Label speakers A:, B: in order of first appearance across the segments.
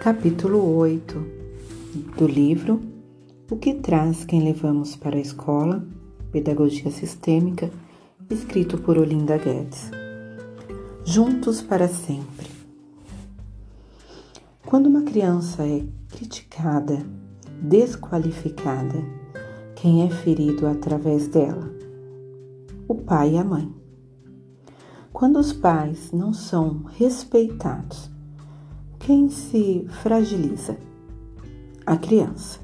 A: Capítulo 8 do livro O que traz quem levamos para a escola, Pedagogia Sistêmica, escrito por Olinda Guedes. Juntos para sempre. Quando uma criança é criticada, desqualificada, quem é ferido através dela? O pai e a mãe. Quando os pais não são respeitados, quem se fragiliza? A criança.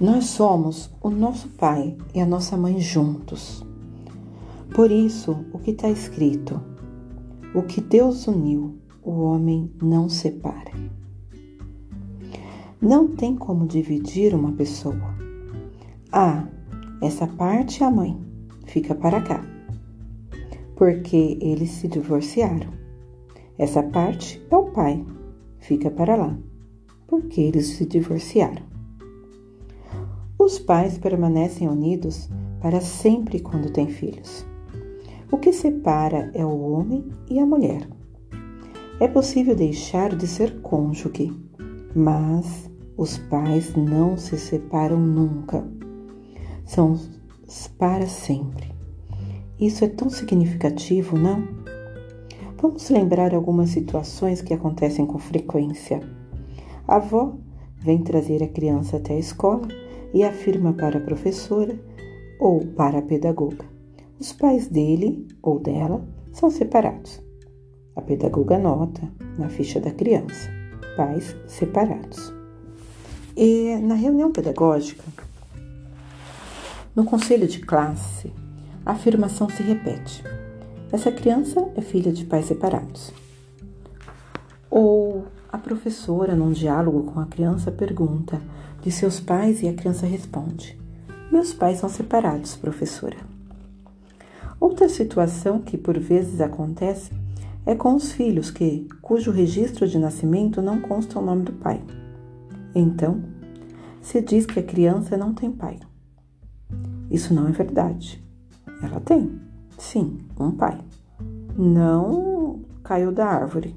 A: Nós somos o nosso pai e a nossa mãe juntos. Por isso, o que está escrito: o que Deus uniu, o homem não separa. Não tem como dividir uma pessoa. Ah, essa parte é a mãe, fica para cá, porque eles se divorciaram. Essa parte é o pai, fica para lá, porque eles se divorciaram. Os pais permanecem unidos para sempre quando têm filhos. O que separa é o homem e a mulher. É possível deixar de ser cônjuge, mas os pais não se separam nunca. São para sempre. Isso é tão significativo, não? Vamos lembrar algumas situações que acontecem com frequência. A avó vem trazer a criança até a escola e afirma para a professora ou para a pedagoga: os pais dele ou dela são separados. A pedagoga nota na ficha da criança: pais separados. E na reunião pedagógica, no conselho de classe, a afirmação se repete: essa criança é filha de pais separados. Ou a professora, num diálogo com a criança, pergunta de seus pais e a criança responde: Meus pais são separados, professora. Outra situação que por vezes acontece é com os filhos que, cujo registro de nascimento não consta o nome do pai. Então, se diz que a criança não tem pai. Isso não é verdade. Ela tem. Sim, um pai. Não caiu da árvore.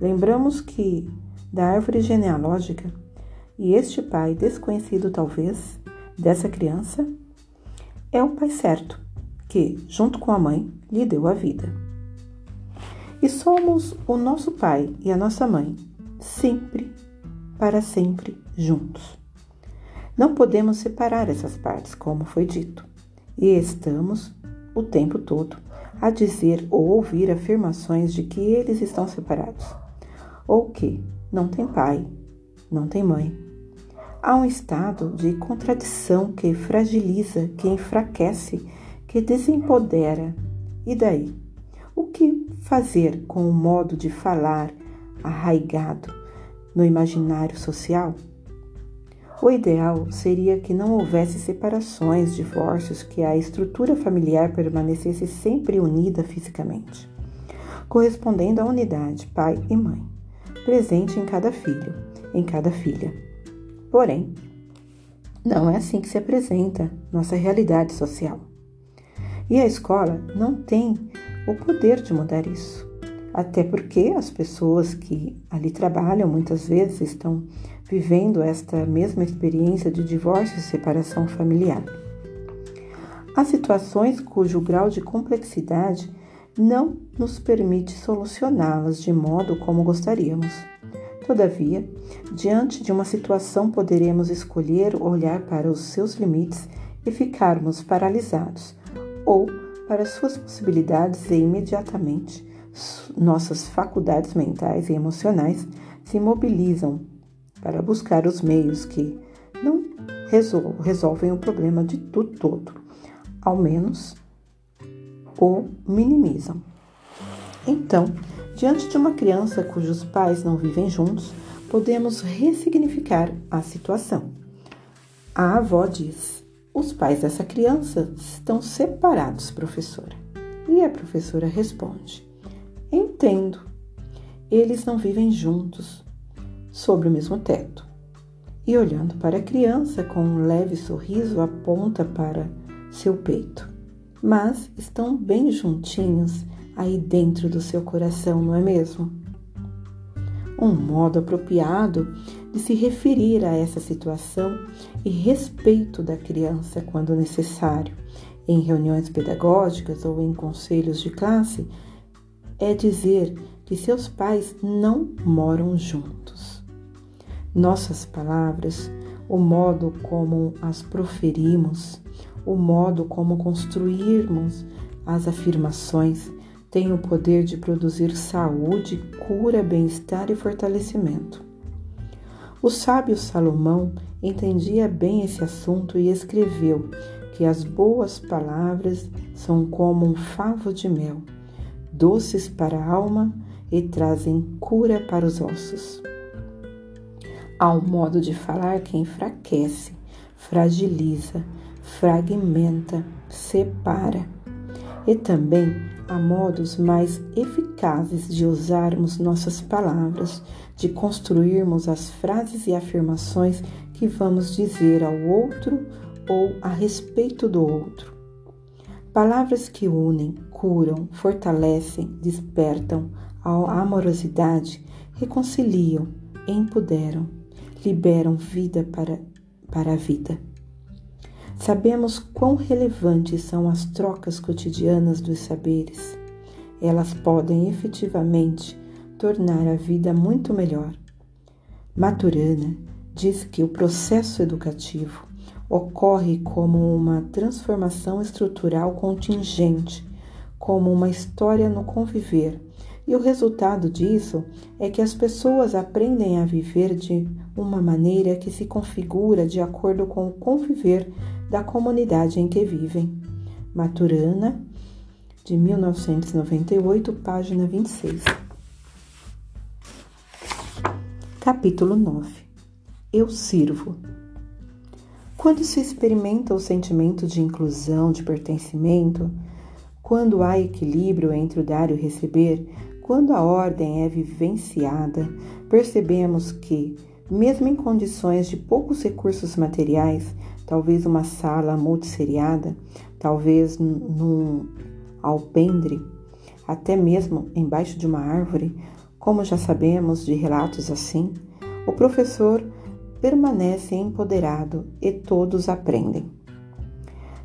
A: Lembramos que da árvore genealógica e este pai desconhecido talvez dessa criança é o pai certo que, junto com a mãe, lhe deu a vida. E somos o nosso pai e a nossa mãe, sempre, para sempre juntos. Não podemos separar essas partes, como foi dito, e estamos o tempo todo a dizer ou ouvir afirmações de que eles estão separados, ou que não tem pai, não tem mãe. Há um estado de contradição que fragiliza, que enfraquece, que desempodera. E daí? O que fazer com o modo de falar arraigado no imaginário social? O ideal seria que não houvesse separações, divórcios, que a estrutura familiar permanecesse sempre unida fisicamente, correspondendo à unidade pai e mãe, presente em cada filho, em cada filha. Porém, não é assim que se apresenta nossa realidade social. E a escola não tem o poder de mudar isso. Até porque as pessoas que ali trabalham muitas vezes estão vivendo esta mesma experiência de divórcio e separação familiar. Há situações cujo grau de complexidade não nos permite solucioná-las de modo como gostaríamos. Todavia, diante de uma situação, poderemos escolher olhar para os seus limites e ficarmos paralisados, ou para suas possibilidades e imediatamente nossas faculdades mentais e emocionais se mobilizam para buscar os meios que não resolvem o problema de tudo todo, ao menos o minimizam. Então, diante de uma criança cujos pais não vivem juntos, podemos ressignificar a situação. A avó diz: Os pais dessa criança estão separados, professora. E a professora responde: Entendo. Eles não vivem juntos, sobre o mesmo teto. E olhando para a criança com um leve sorriso, aponta para seu peito. Mas estão bem juntinhos aí dentro do seu coração, não é mesmo? um modo apropriado de se referir a essa situação e respeito da criança quando necessário, em reuniões pedagógicas ou em conselhos de classe, é dizer que seus pais não moram juntos. Nossas palavras, o modo como as proferimos, o modo como construirmos as afirmações têm o poder de produzir saúde, cura, bem-estar e fortalecimento. O sábio Salomão entendia bem esse assunto e escreveu que as boas palavras são como um favo de mel, doces para a alma e trazem cura para os ossos. Há um modo de falar que enfraquece, fragiliza, fragmenta, separa. E também há modos mais eficazes de usarmos nossas palavras, de construirmos as frases e afirmações que vamos dizer ao outro ou a respeito do outro. Palavras que unem, curam, fortalecem, despertam a amorosidade, reconciliam, empoderam, liberam vida para, para a vida. Sabemos quão relevantes são as trocas cotidianas dos saberes. Elas podem efetivamente tornar a vida muito melhor. Maturana diz que o processo educativo ocorre como uma transformação estrutural contingente, como uma história no conviver, e o resultado disso é que as pessoas aprendem a viver de uma maneira que se configura de acordo com o conviver da comunidade em que vivem. Maturana, de 1998, página 26. Capítulo 9 Eu sirvo. Quando se experimenta o sentimento de inclusão, de pertencimento, quando há equilíbrio entre o dar e o receber, quando a ordem é vivenciada, percebemos que, mesmo em condições de poucos recursos materiais, talvez uma sala multisseriada, talvez num alpendre, até mesmo embaixo de uma árvore, como já sabemos de relatos assim, o professor permanece empoderado e todos aprendem.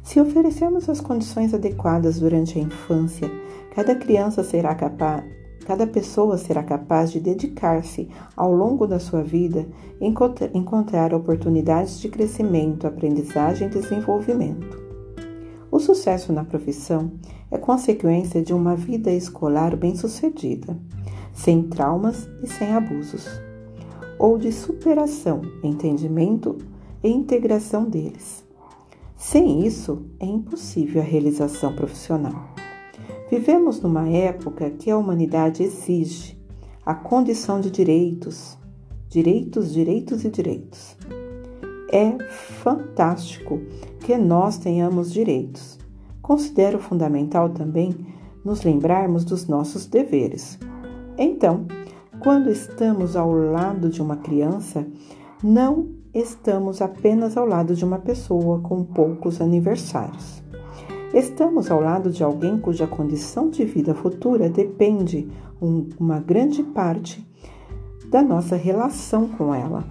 A: Se oferecermos as condições adequadas durante a infância, cada criança será capaz, Cada pessoa será capaz de dedicar-se ao longo da sua vida encontrar oportunidades de crescimento, aprendizagem e desenvolvimento. O sucesso na profissão é consequência de uma vida escolar bem-sucedida, sem traumas e sem abusos, ou de superação, entendimento e integração deles. Sem isso, é impossível a realização profissional. Vivemos numa época que a humanidade exige a condição de direitos, direitos, direitos e direitos. É fantástico que nós tenhamos direitos. Considero fundamental também nos lembrarmos dos nossos deveres. Então, quando estamos ao lado de uma criança, não estamos apenas ao lado de uma pessoa com poucos aniversários. Estamos ao lado de alguém cuja condição de vida futura depende um, uma grande parte da nossa relação com ela.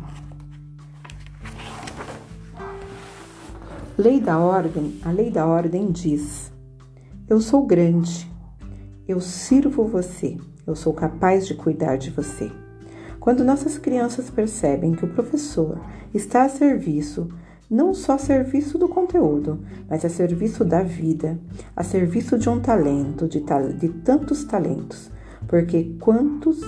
A: Lei da ordem, a lei da ordem diz: Eu sou grande, eu sirvo você, eu sou capaz de cuidar de você. Quando nossas crianças percebem que o professor está a serviço não só a serviço do conteúdo, mas a serviço da vida, a serviço de um talento, de, de tantos talentos, porque quantos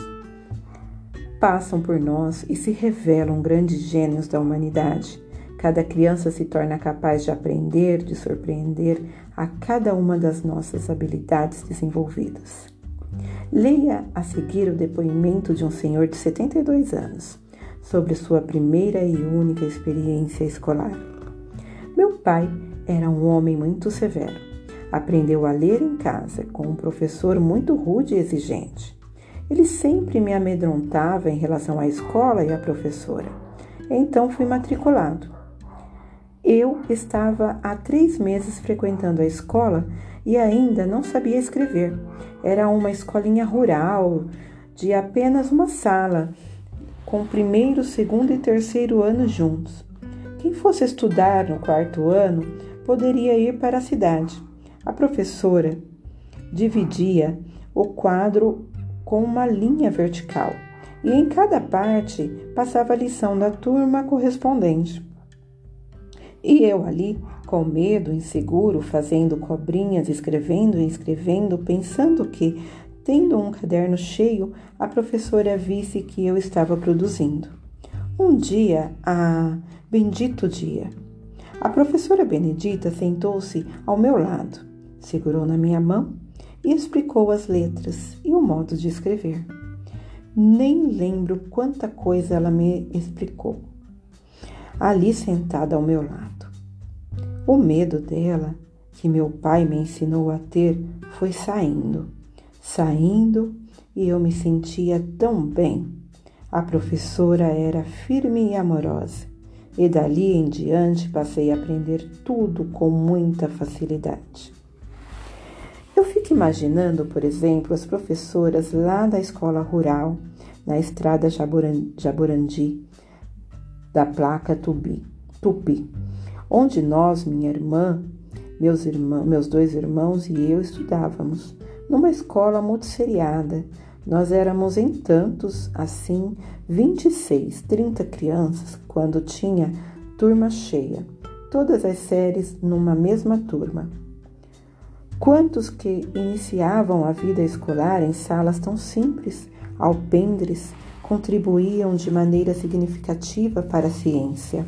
A: passam por nós e se revelam grandes gênios da humanidade. Cada criança se torna capaz de aprender, de surpreender a cada uma das nossas habilidades desenvolvidas. Leia a seguir o depoimento de um senhor de 72 anos sobre sua primeira e única experiência escolar. Meu pai era um homem muito severo. Aprendeu a ler em casa com um professor muito rude e exigente. Ele sempre me amedrontava em relação à escola e à professora. Então fui matriculado. Eu estava há três meses frequentando a escola e ainda não sabia escrever. Era uma escolinha rural, de apenas uma sala com o primeiro, segundo e terceiro ano juntos. Quem fosse estudar no quarto ano poderia ir para a cidade. A professora dividia o quadro com uma linha vertical e em cada parte passava a lição da turma correspondente. E eu ali, com medo, inseguro, fazendo cobrinhas, escrevendo e escrevendo, pensando que, tendo um caderno cheio, a professora visse que eu estava produzindo. Um dia, ah, bendito dia, a professora Benedita sentou-se ao meu lado, segurou na minha mão e explicou as letras e o modo de escrever. Nem lembro quanta coisa ela me explicou, ali sentada ao meu lado. O medo dela, que meu pai me ensinou a ter, foi saindo, saindo e eu me sentia tão bem. A professora era firme e amorosa, e dali em diante passei a aprender tudo com muita facilidade. Eu fico imaginando, por exemplo, as professoras lá da escola rural, na estrada Jaborandi, da placa Tupi, Tupi, onde nós, minha irmã, meus, irmãos, meus dois irmãos e eu estudávamos, numa escola multisseriada. Nós éramos em tantos, assim, 26, 30 crianças, quando tinha turma cheia, todas as séries numa mesma turma. Quantos que iniciavam a vida escolar em salas tão simples, alpendres, contribuíam de maneira significativa para a ciência,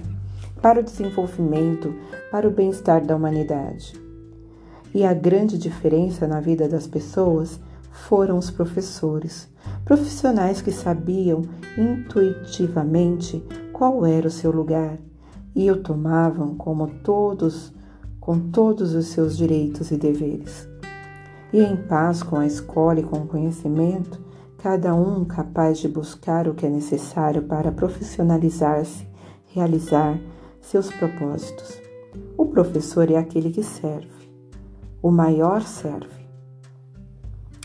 A: para o desenvolvimento, para o bem-estar da humanidade. E a grande diferença na vida das pessoas foram os professores, profissionais que sabiam intuitivamente qual era o seu lugar e o tomavam como todos com todos os seus direitos e deveres. E em paz com a escola e com o conhecimento, cada um capaz de buscar o que é necessário para profissionalizar-se, realizar seus propósitos. O professor é aquele que serve, o maior serve.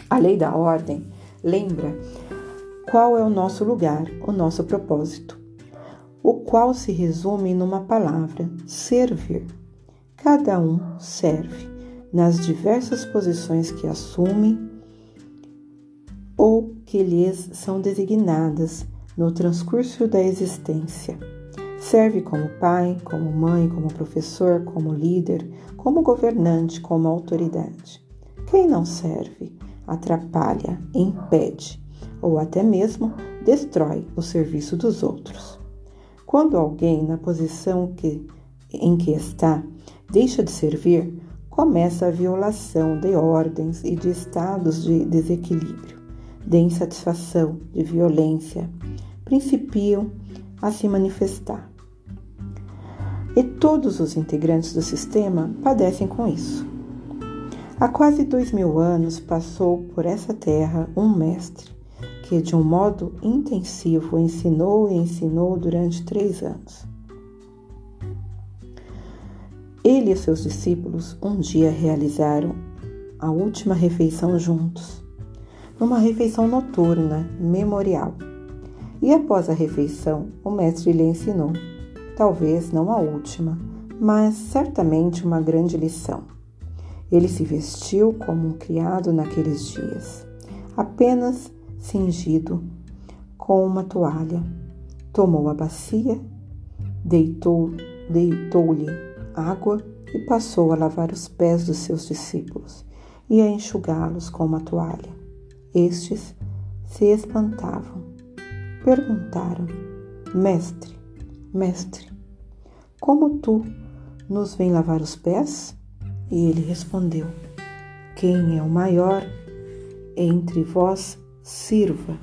A: A lei da ordem lembra qual é o nosso lugar, o nosso propósito, o qual se resume numa palavra: servir. Cada um serve nas diversas posições que assume ou que lhes são designadas no transcurso da existência. Serve como pai, como mãe, como professor, como líder, como governante, como autoridade. Quem não serve atrapalha, impede ou até mesmo destrói o serviço dos outros. Quando alguém na posição que, em que está deixa de servir, começa a violação de ordens e de estados de desequilíbrio, de insatisfação, de violência, principiam a se manifestar. E todos os integrantes do sistema padecem com isso. Há quase dois mil anos passou por essa terra um mestre que, de um modo intensivo, ensinou e ensinou durante três anos. Ele e seus discípulos um dia realizaram a última refeição juntos, numa refeição noturna, memorial. E após a refeição, o mestre lhe ensinou, talvez não a última, mas certamente uma grande lição. Ele se vestiu como um criado naqueles dias, apenas cingido com uma toalha. Tomou a bacia, deitou, deitou-lhe água e passou a lavar os pés dos seus discípulos e a enxugá-los com uma toalha. Estes se espantavam. Perguntaram: Mestre, mestre, como tu nos vem lavar os pés? E ele respondeu: Quem é o maior entre vós, sirva.